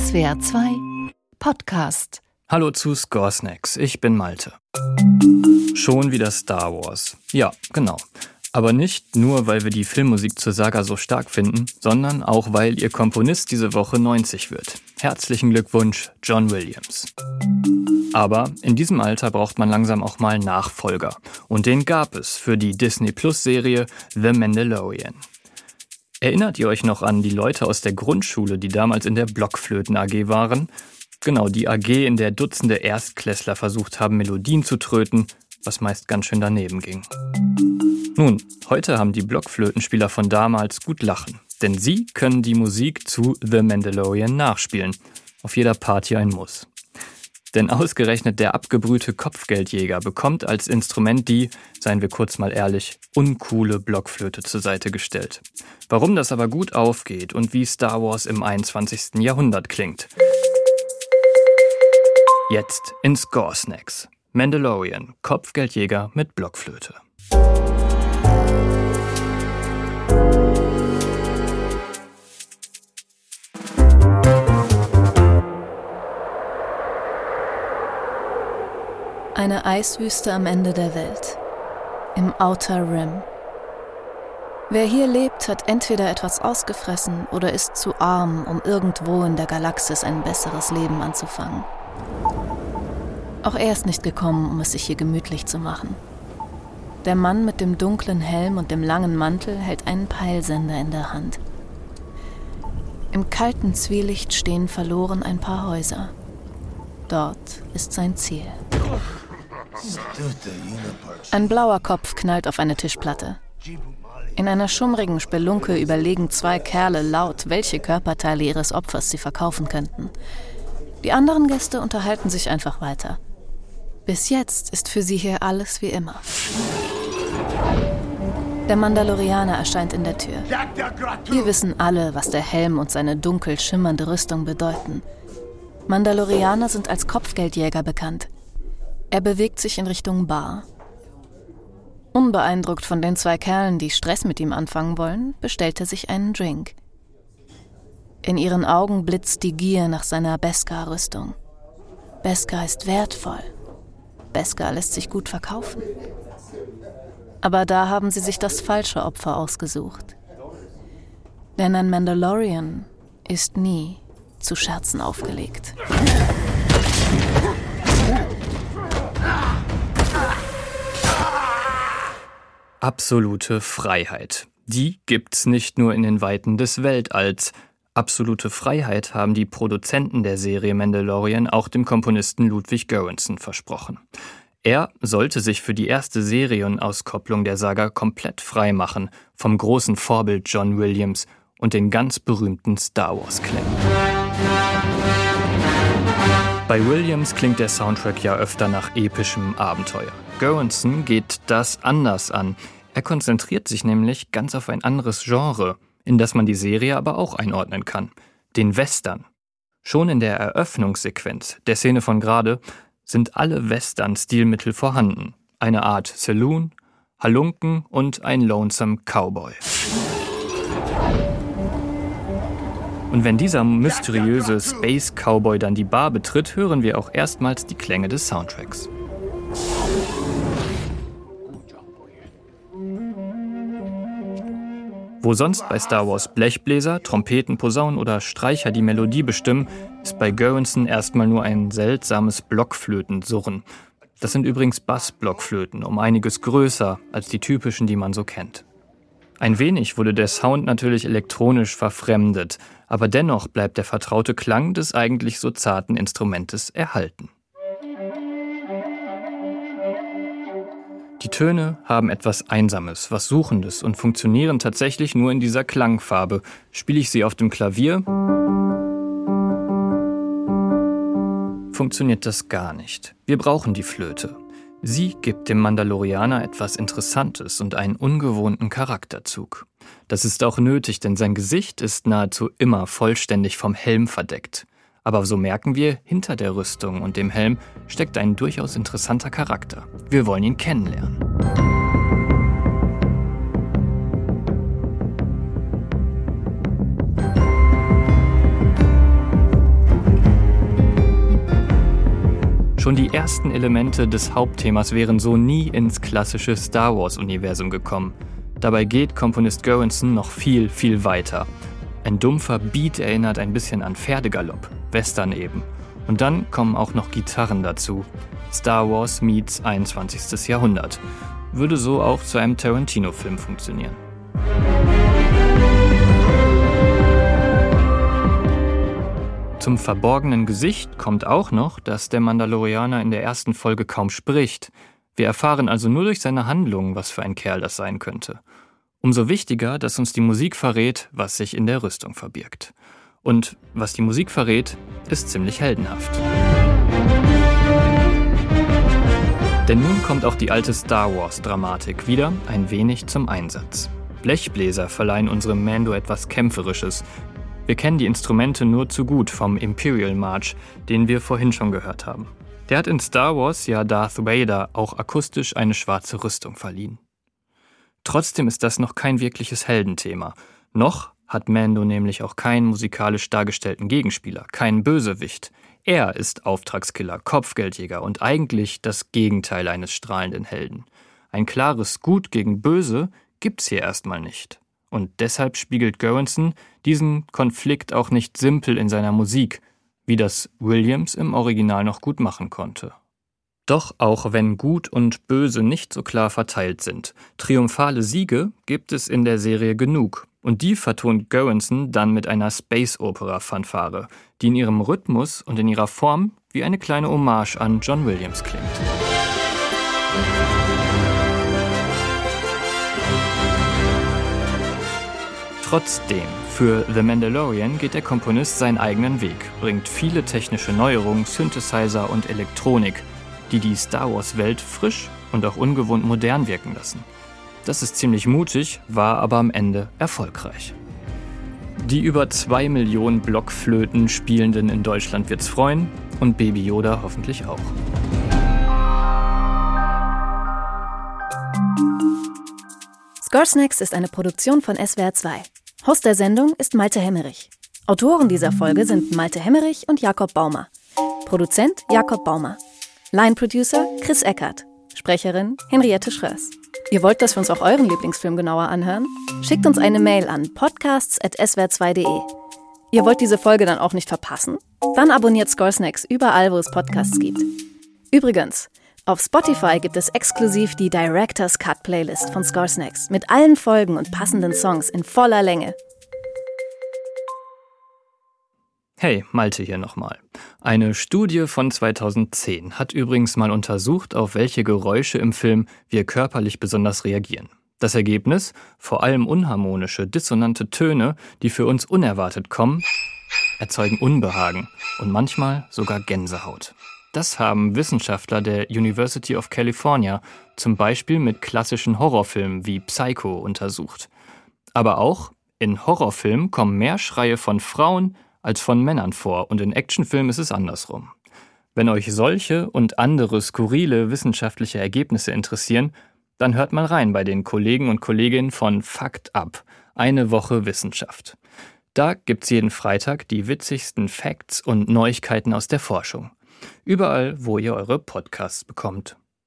SWR 2 Podcast. Hallo zu Score Snacks, ich bin Malte. Schon wieder Star Wars. Ja, genau. Aber nicht nur, weil wir die Filmmusik zur Saga so stark finden, sondern auch, weil ihr Komponist diese Woche 90 wird. Herzlichen Glückwunsch, John Williams. Aber in diesem Alter braucht man langsam auch mal Nachfolger. Und den gab es für die Disney Plus Serie The Mandalorian. Erinnert ihr euch noch an die Leute aus der Grundschule, die damals in der Blockflöten AG waren? Genau, die AG, in der Dutzende Erstklässler versucht haben, Melodien zu tröten, was meist ganz schön daneben ging. Nun, heute haben die Blockflötenspieler von damals gut lachen, denn sie können die Musik zu The Mandalorian nachspielen. Auf jeder Party ein Muss. Denn ausgerechnet der abgebrühte Kopfgeldjäger bekommt als Instrument die, seien wir kurz mal ehrlich, uncoole Blockflöte zur Seite gestellt. Warum das aber gut aufgeht und wie Star Wars im 21. Jahrhundert klingt. Jetzt in Score Snacks. Mandalorian, Kopfgeldjäger mit Blockflöte. Eine Eiswüste am Ende der Welt. Im Outer Rim. Wer hier lebt, hat entweder etwas ausgefressen oder ist zu arm, um irgendwo in der Galaxis ein besseres Leben anzufangen. Auch er ist nicht gekommen, um es sich hier gemütlich zu machen. Der Mann mit dem dunklen Helm und dem langen Mantel hält einen Peilsender in der Hand. Im kalten Zwielicht stehen verloren ein paar Häuser. Dort ist sein Ziel. Ein blauer Kopf knallt auf eine Tischplatte. In einer schummrigen Spelunke überlegen zwei Kerle laut, welche Körperteile ihres Opfers sie verkaufen könnten. Die anderen Gäste unterhalten sich einfach weiter. Bis jetzt ist für sie hier alles wie immer. Der Mandalorianer erscheint in der Tür. Wir wissen alle, was der Helm und seine dunkel schimmernde Rüstung bedeuten. Mandalorianer sind als Kopfgeldjäger bekannt. Er bewegt sich in Richtung Bar. Unbeeindruckt von den zwei Kerlen, die Stress mit ihm anfangen wollen, bestellt er sich einen Drink. In ihren Augen blitzt die Gier nach seiner Beskar-Rüstung. Beskar ist wertvoll. Beskar lässt sich gut verkaufen. Aber da haben sie sich das falsche Opfer ausgesucht. Denn ein Mandalorian ist nie zu Scherzen aufgelegt. Absolute Freiheit. Die gibt's nicht nur in den Weiten des Weltalls. Absolute Freiheit haben die Produzenten der Serie Mandalorian auch dem Komponisten Ludwig Göransson versprochen. Er sollte sich für die erste Serienauskopplung der Saga komplett frei machen vom großen Vorbild John Williams und den ganz berühmten Star Wars-Klängen. Bei Williams klingt der Soundtrack ja öfter nach epischem Abenteuer. Göransson geht das anders an. Er konzentriert sich nämlich ganz auf ein anderes Genre, in das man die Serie aber auch einordnen kann, den Western. Schon in der Eröffnungssequenz der Szene von gerade sind alle Western-Stilmittel vorhanden. Eine Art Saloon, Halunken und ein Lonesome Cowboy. Und wenn dieser mysteriöse Space Cowboy dann die Bar betritt, hören wir auch erstmals die Klänge des Soundtracks. Wo sonst bei Star Wars Blechbläser, Trompeten, Posaunen oder Streicher die Melodie bestimmen, ist bei Göransson erstmal nur ein seltsames Blockflötensurren. Das sind übrigens Bassblockflöten, um einiges größer als die typischen, die man so kennt. Ein wenig wurde der Sound natürlich elektronisch verfremdet, aber dennoch bleibt der vertraute Klang des eigentlich so zarten Instrumentes erhalten. Die Töne haben etwas Einsames, was Suchendes und funktionieren tatsächlich nur in dieser Klangfarbe. Spiele ich sie auf dem Klavier, funktioniert das gar nicht. Wir brauchen die Flöte. Sie gibt dem Mandalorianer etwas Interessantes und einen ungewohnten Charakterzug. Das ist auch nötig, denn sein Gesicht ist nahezu immer vollständig vom Helm verdeckt. Aber so merken wir, hinter der Rüstung und dem Helm steckt ein durchaus interessanter Charakter. Wir wollen ihn kennenlernen. Schon die ersten Elemente des Hauptthemas wären so nie ins klassische Star Wars-Universum gekommen. Dabei geht Komponist Göransson noch viel, viel weiter. Ein dumpfer Beat erinnert ein bisschen an Pferdegalopp, Western eben. Und dann kommen auch noch Gitarren dazu. Star Wars meets 21. Jahrhundert. Würde so auch zu einem Tarantino-Film funktionieren. Zum verborgenen Gesicht kommt auch noch, dass der Mandalorianer in der ersten Folge kaum spricht. Wir erfahren also nur durch seine Handlungen, was für ein Kerl das sein könnte. Umso wichtiger, dass uns die Musik verrät, was sich in der Rüstung verbirgt. Und was die Musik verrät, ist ziemlich heldenhaft. Denn nun kommt auch die alte Star Wars-Dramatik wieder ein wenig zum Einsatz. Blechbläser verleihen unserem Mando etwas Kämpferisches, wir kennen die Instrumente nur zu gut vom Imperial March, den wir vorhin schon gehört haben. Der hat in Star Wars ja Darth Vader auch akustisch eine schwarze Rüstung verliehen. Trotzdem ist das noch kein wirkliches Heldenthema. Noch hat Mando nämlich auch keinen musikalisch dargestellten Gegenspieler, keinen Bösewicht. Er ist Auftragskiller, Kopfgeldjäger und eigentlich das Gegenteil eines strahlenden Helden. Ein klares Gut gegen Böse gibt's hier erstmal nicht. Und deshalb spiegelt Göransson diesen Konflikt auch nicht simpel in seiner Musik, wie das Williams im Original noch gut machen konnte. Doch auch wenn Gut und Böse nicht so klar verteilt sind, triumphale Siege gibt es in der Serie genug. Und die vertont Göransson dann mit einer Space-Opera-Fanfare, die in ihrem Rhythmus und in ihrer Form wie eine kleine Hommage an John Williams klingt. Trotzdem, für The Mandalorian geht der Komponist seinen eigenen Weg, bringt viele technische Neuerungen, Synthesizer und Elektronik, die die Star Wars-Welt frisch und auch ungewohnt modern wirken lassen. Das ist ziemlich mutig, war aber am Ende erfolgreich. Die über zwei Millionen Blockflöten Spielenden in Deutschland wird's freuen und Baby Yoda hoffentlich auch. Score ist eine Produktion von SWR 2. Host der Sendung ist Malte Hemmerich. Autoren dieser Folge sind Malte Hemmerich und Jakob Baumer. Produzent Jakob Baumer. Line Producer Chris Eckert. Sprecherin Henriette Schröers. Ihr wollt, dass wir uns auch euren Lieblingsfilm genauer anhören? Schickt uns eine Mail an podcasts.swr2.de. Ihr wollt diese Folge dann auch nicht verpassen? Dann abonniert Score Snacks überall, wo es Podcasts gibt. Übrigens, auf Spotify gibt es exklusiv die Director's Cut Playlist von Score Snacks mit allen Folgen und passenden Songs in voller Länge. Hey, Malte hier nochmal. Eine Studie von 2010 hat übrigens mal untersucht, auf welche Geräusche im Film wir körperlich besonders reagieren. Das Ergebnis? Vor allem unharmonische, dissonante Töne, die für uns unerwartet kommen, erzeugen Unbehagen und manchmal sogar Gänsehaut. Das haben Wissenschaftler der University of California zum Beispiel mit klassischen Horrorfilmen wie Psycho untersucht. Aber auch in Horrorfilmen kommen mehr Schreie von Frauen als von Männern vor und in Actionfilmen ist es andersrum. Wenn euch solche und andere skurrile wissenschaftliche Ergebnisse interessieren, dann hört mal rein bei den Kollegen und Kolleginnen von Fakt Up, eine Woche Wissenschaft. Da gibt's jeden Freitag die witzigsten Facts und Neuigkeiten aus der Forschung. Überall, wo ihr eure Podcasts bekommt.